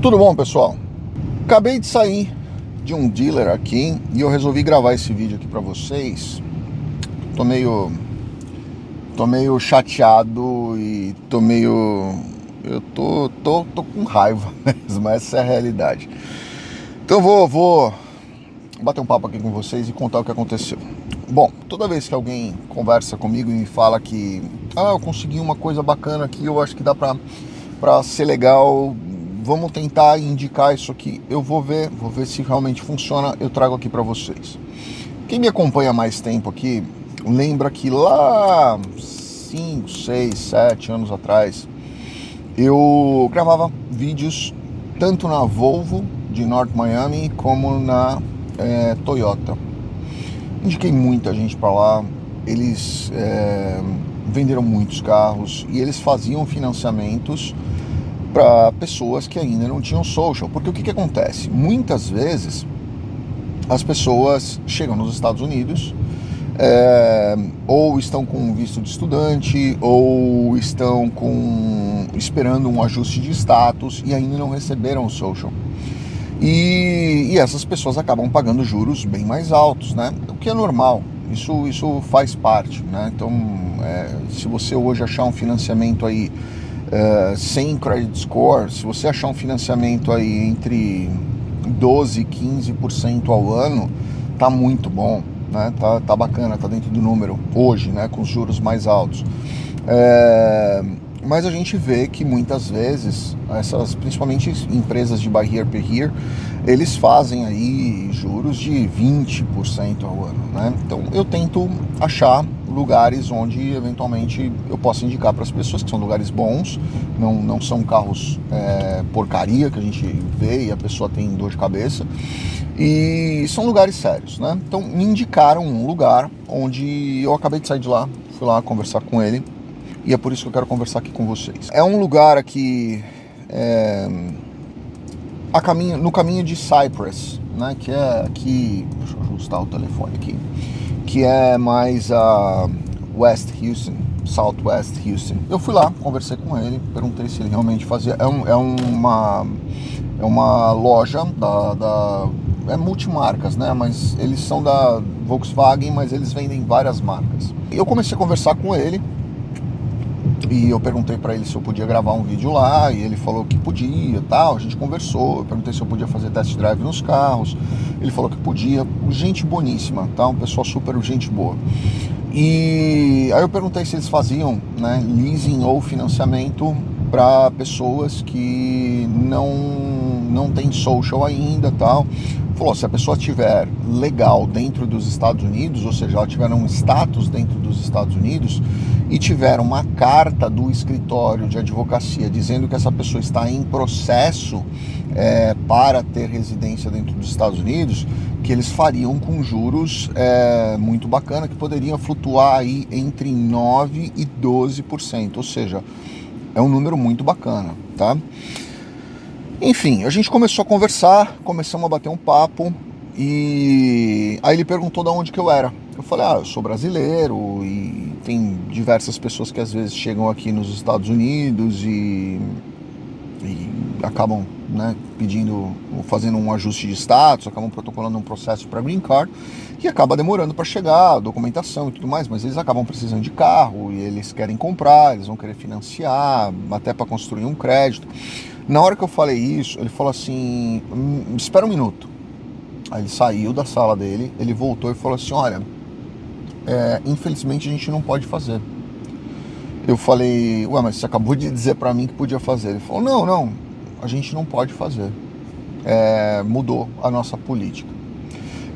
Tudo bom, pessoal? Acabei de sair de um dealer aqui e eu resolvi gravar esse vídeo aqui para vocês. Tô meio tô meio chateado e tô meio eu tô tô, tô com raiva mesmo, essa é a realidade. Então vou vou bater um papo aqui com vocês e contar o que aconteceu. Bom, toda vez que alguém conversa comigo e me fala que ah, eu consegui uma coisa bacana aqui, eu acho que dá para para ser legal, vamos tentar indicar isso aqui. Eu vou ver, vou ver se realmente funciona. Eu trago aqui para vocês. Quem me acompanha mais tempo aqui lembra que lá 5, 6, 7 anos atrás eu gravava vídeos tanto na Volvo de North Miami como na é, Toyota. Indiquei muita gente para lá. Eles é, venderam muitos carros e eles faziam financiamentos para pessoas que ainda não tinham social. Porque o que, que acontece? Muitas vezes as pessoas chegam nos Estados Unidos é, ou estão com visto de estudante ou estão com esperando um ajuste de status e ainda não receberam o social. E, e essas pessoas acabam pagando juros bem mais altos, né? O que é normal, isso, isso faz parte, né? Então, é, se você hoje achar um financiamento aí uh, sem credit score, se você achar um financiamento aí entre 12 e 15% ao ano, tá muito bom, né? Tá, tá bacana, tá dentro do número hoje, né? Com os juros mais altos. É, mas a gente vê que muitas vezes essas, principalmente empresas de here pay here, eles fazem aí juros de 20% ao ano, né? Então eu tento achar lugares onde eventualmente eu possa indicar para as pessoas que são lugares bons, não, não são carros é, porcaria que a gente vê e a pessoa tem dor de cabeça. E são lugares sérios, né? Então me indicaram um lugar onde eu acabei de sair de lá, fui lá conversar com ele e é por isso que eu quero conversar aqui com vocês. É um lugar aqui é, a caminho, no caminho de Cypress, né? Que é aqui, deixa eu ajustar o telefone aqui que é mais a West Houston, Southwest Houston. Eu fui lá, conversei com ele, perguntei se ele realmente fazia. É, um, é uma é uma loja da, da é multimarcas, né? Mas eles são da Volkswagen, mas eles vendem várias marcas. Eu comecei a conversar com ele e eu perguntei para ele se eu podia gravar um vídeo lá e ele falou que podia, tal. A gente conversou. Eu perguntei se eu podia fazer test drive nos carros. Ele falou que podia. Gente boníssima, tá? Um pessoal super gente boa. E aí eu perguntei se eles faziam, né, leasing ou financiamento para pessoas que não não tem social ainda, tal falou: se a pessoa tiver legal dentro dos Estados Unidos, ou seja, ela tiver um status dentro dos Estados Unidos e tiver uma carta do escritório de advocacia dizendo que essa pessoa está em processo é, para ter residência dentro dos Estados Unidos, que eles fariam com juros é, muito bacana, que poderiam flutuar aí entre 9% e 12%, ou seja, é um número muito bacana, tá? Enfim, a gente começou a conversar, começamos a bater um papo e aí ele perguntou de onde que eu era. Eu falei, ah, eu sou brasileiro e tem diversas pessoas que às vezes chegam aqui nos Estados Unidos e, e acabam né, pedindo, fazendo um ajuste de status, acabam protocolando um processo para green card e acaba demorando para chegar, documentação e tudo mais, mas eles acabam precisando de carro e eles querem comprar, eles vão querer financiar, até para construir um crédito. Na hora que eu falei isso, ele falou assim: hum, espera um minuto. Aí ele saiu da sala dele, ele voltou e falou assim: olha, é, infelizmente a gente não pode fazer. Eu falei: ué, mas você acabou de dizer para mim que podia fazer. Ele falou: não, não, a gente não pode fazer. É, mudou a nossa política.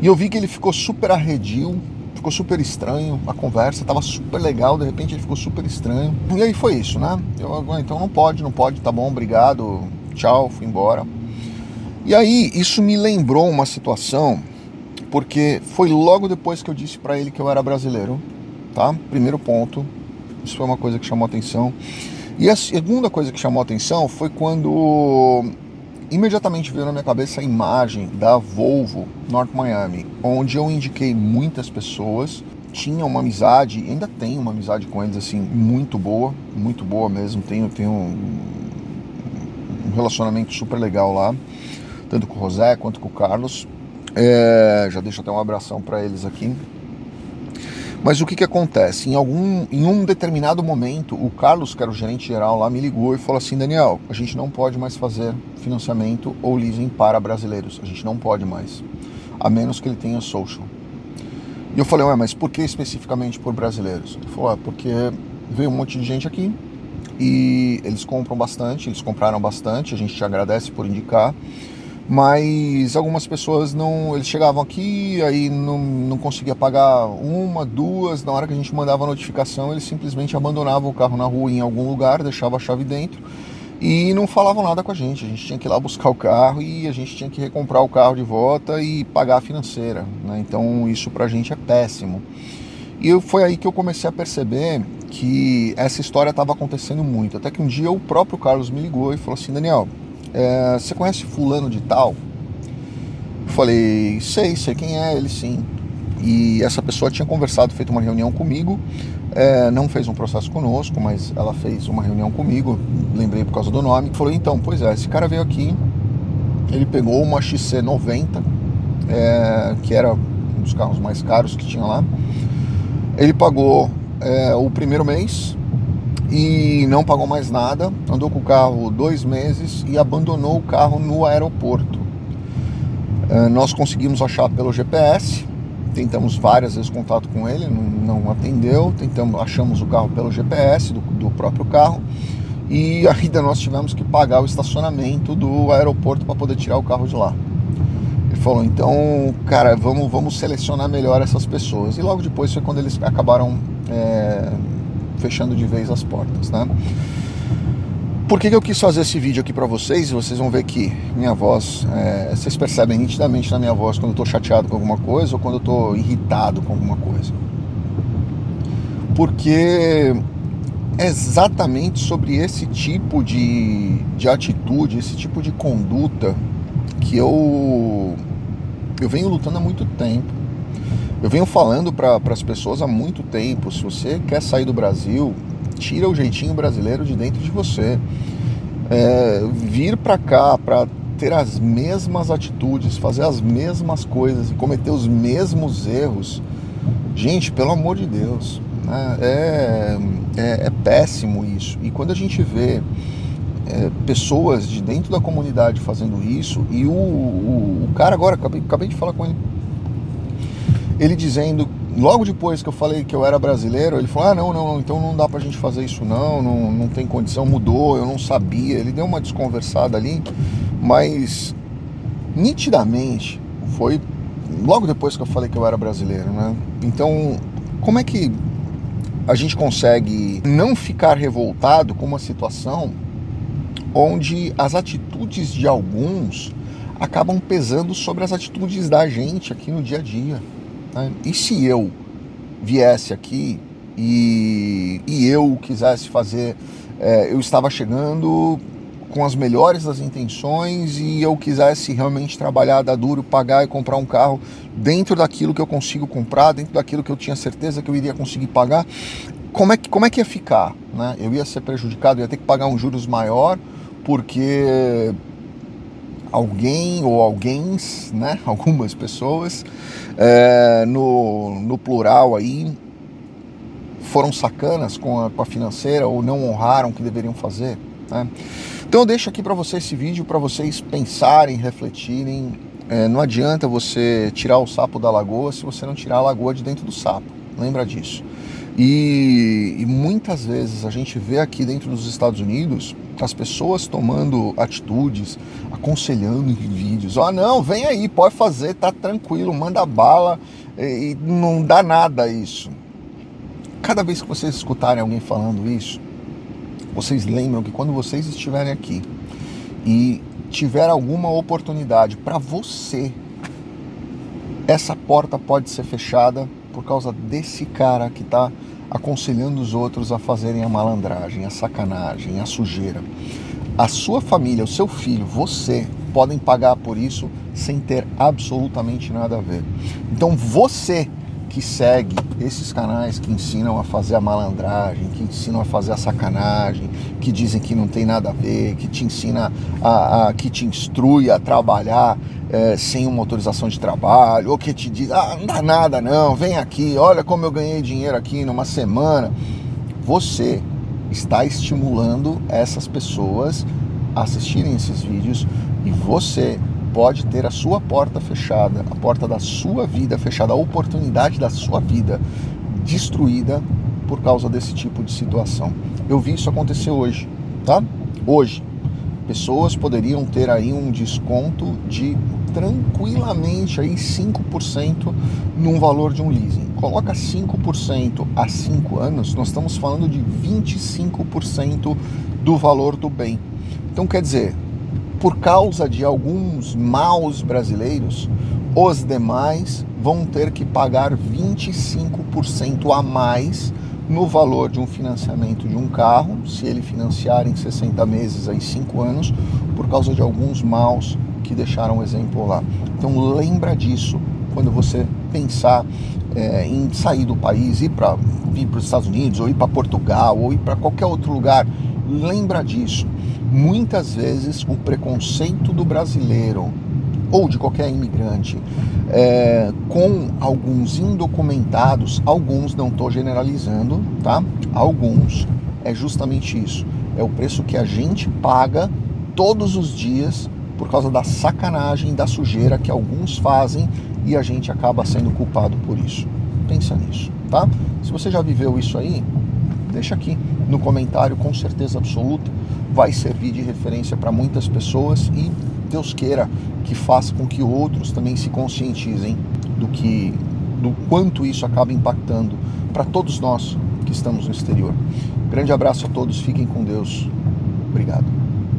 E eu vi que ele ficou super arredio, ficou super estranho a conversa, tava super legal, de repente ele ficou super estranho. E aí foi isso, né? Eu, ah, então não pode, não pode, tá bom, obrigado, tchau, fui embora. E aí isso me lembrou uma situação, porque foi logo depois que eu disse para ele que eu era brasileiro, tá? Primeiro ponto, isso foi uma coisa que chamou atenção. E a segunda coisa que chamou atenção foi quando imediatamente veio na minha cabeça a imagem da Volvo North Miami, onde eu indiquei muitas pessoas, tinha uma amizade, ainda tenho uma amizade com eles assim muito boa, muito boa mesmo. Tenho, tenho um, relacionamento super legal lá, tanto com o José quanto com o Carlos. É, já deixo até um abração para eles aqui. Mas o que, que acontece? Em, algum, em um determinado momento, o Carlos, que era o gerente geral lá, me ligou e falou assim: Daniel, a gente não pode mais fazer financiamento ou leasing para brasileiros. A gente não pode mais. A menos que ele tenha social. E eu falei: Ué, mas por que especificamente por brasileiros? Ele falou: ah, porque veio um monte de gente aqui e eles compram bastante, eles compraram bastante, a gente te agradece por indicar mas algumas pessoas não. Eles chegavam aqui, aí não, não conseguia pagar uma, duas. Na hora que a gente mandava a notificação, eles simplesmente abandonavam o carro na rua em algum lugar, deixavam a chave dentro e não falavam nada com a gente. A gente tinha que ir lá buscar o carro e a gente tinha que recomprar o carro de volta e pagar a financeira. Né? Então isso pra gente é péssimo. E foi aí que eu comecei a perceber que essa história estava acontecendo muito. Até que um dia o próprio Carlos me ligou e falou assim: Daniel, é, você conhece fulano de tal? Eu falei, sei, sei quem é, ele sim. E essa pessoa tinha conversado, feito uma reunião comigo, é, não fez um processo conosco, mas ela fez uma reunião comigo, lembrei por causa do nome, falou, então, pois é, esse cara veio aqui, ele pegou uma XC90, é, que era um dos carros mais caros que tinha lá, ele pagou é, o primeiro mês, e não pagou mais nada, andou com o carro dois meses e abandonou o carro no aeroporto. É, nós conseguimos achar pelo GPS, tentamos várias vezes contato com ele, não, não atendeu, tentamos, achamos o carro pelo GPS do, do próprio carro e ainda nós tivemos que pagar o estacionamento do aeroporto para poder tirar o carro de lá. Ele falou, então, cara, vamos, vamos selecionar melhor essas pessoas. E logo depois foi quando eles acabaram é, fechando de vez as portas, né? Por que, que eu quis fazer esse vídeo aqui para vocês? Vocês vão ver que minha voz, é, vocês percebem nitidamente na minha voz quando eu tô chateado com alguma coisa ou quando eu tô irritado com alguma coisa. Porque é exatamente sobre esse tipo de, de atitude, esse tipo de conduta que eu, eu venho lutando há muito tempo eu venho falando para as pessoas há muito tempo: se você quer sair do Brasil, tira o jeitinho brasileiro de dentro de você. É, vir para cá para ter as mesmas atitudes, fazer as mesmas coisas e cometer os mesmos erros, gente, pelo amor de Deus, né? é, é, é, péssimo isso. E quando a gente vê é, pessoas de dentro da comunidade fazendo isso, e o, o, o cara agora, acabei, acabei de falar com ele ele dizendo, logo depois que eu falei que eu era brasileiro, ele falou: ah, não, não, então não dá pra gente fazer isso, não, não, não tem condição, mudou, eu não sabia. Ele deu uma desconversada ali, mas nitidamente foi logo depois que eu falei que eu era brasileiro, né? Então, como é que a gente consegue não ficar revoltado com uma situação onde as atitudes de alguns acabam pesando sobre as atitudes da gente aqui no dia a dia? Né? E se eu viesse aqui e, e eu quisesse fazer, é, eu estava chegando com as melhores das intenções e eu quisesse realmente trabalhar, dar duro, pagar e comprar um carro dentro daquilo que eu consigo comprar, dentro daquilo que eu tinha certeza que eu iria conseguir pagar, como é que, como é que ia ficar? Né? Eu ia ser prejudicado, ia ter que pagar um juros maior, porque alguém ou alguém, né, algumas pessoas, é, no, no plural aí, foram sacanas com a, com a financeira ou não honraram o que deveriam fazer. Né? Então eu deixo aqui para vocês esse vídeo para vocês pensarem, refletirem. É, não adianta você tirar o sapo da lagoa se você não tirar a lagoa de dentro do sapo. Lembra disso. E, e, muitas vezes a gente vê aqui dentro dos Estados Unidos as pessoas tomando atitudes, aconselhando em vídeos. Ó, oh, não, vem aí, pode fazer, tá tranquilo, manda bala e, não dá nada isso. Cada vez que vocês escutarem alguém falando isso, vocês lembram que quando vocês estiverem aqui e tiver alguma oportunidade para você, essa porta pode ser fechada por causa desse cara que está aconselhando os outros a fazerem a malandragem, a sacanagem, a sujeira. A sua família, o seu filho, você podem pagar por isso sem ter absolutamente nada a ver. Então você que segue esses canais que ensinam a fazer a malandragem, que ensinam a fazer a sacanagem, que dizem que não tem nada a ver, que te ensina a, a que te instrui a trabalhar é, sem uma autorização de trabalho, ou que te diz, ah, não dá nada não, vem aqui, olha como eu ganhei dinheiro aqui numa semana. Você está estimulando essas pessoas a assistirem esses vídeos e você pode ter a sua porta fechada, a porta da sua vida fechada, a oportunidade da sua vida destruída por causa desse tipo de situação. Eu vi isso acontecer hoje, tá? Hoje. Pessoas poderiam ter aí um desconto de tranquilamente aí 5% num valor de um leasing. Coloca 5% a 5 anos, nós estamos falando de 25% do valor do bem. Então quer dizer, por causa de alguns maus brasileiros, os demais vão ter que pagar 25% a mais no valor de um financiamento de um carro, se ele financiar em 60 meses, aí 5 anos, por causa de alguns maus que deixaram o exemplo lá. Então lembra disso quando você pensar é, em sair do país, ir para para os Estados Unidos, ou ir para Portugal, ou ir para qualquer outro lugar. Lembra disso muitas vezes o preconceito do brasileiro ou de qualquer imigrante é, com alguns indocumentados, alguns não estou generalizando, tá? Alguns é justamente isso. É o preço que a gente paga todos os dias por causa da sacanagem, da sujeira que alguns fazem e a gente acaba sendo culpado por isso. Pensa nisso, tá? Se você já viveu isso aí, deixa aqui no comentário com certeza absoluta vai servir de referência para muitas pessoas e Deus queira que faça com que outros também se conscientizem do que do quanto isso acaba impactando para todos nós que estamos no exterior. Grande abraço a todos, fiquem com Deus. Obrigado.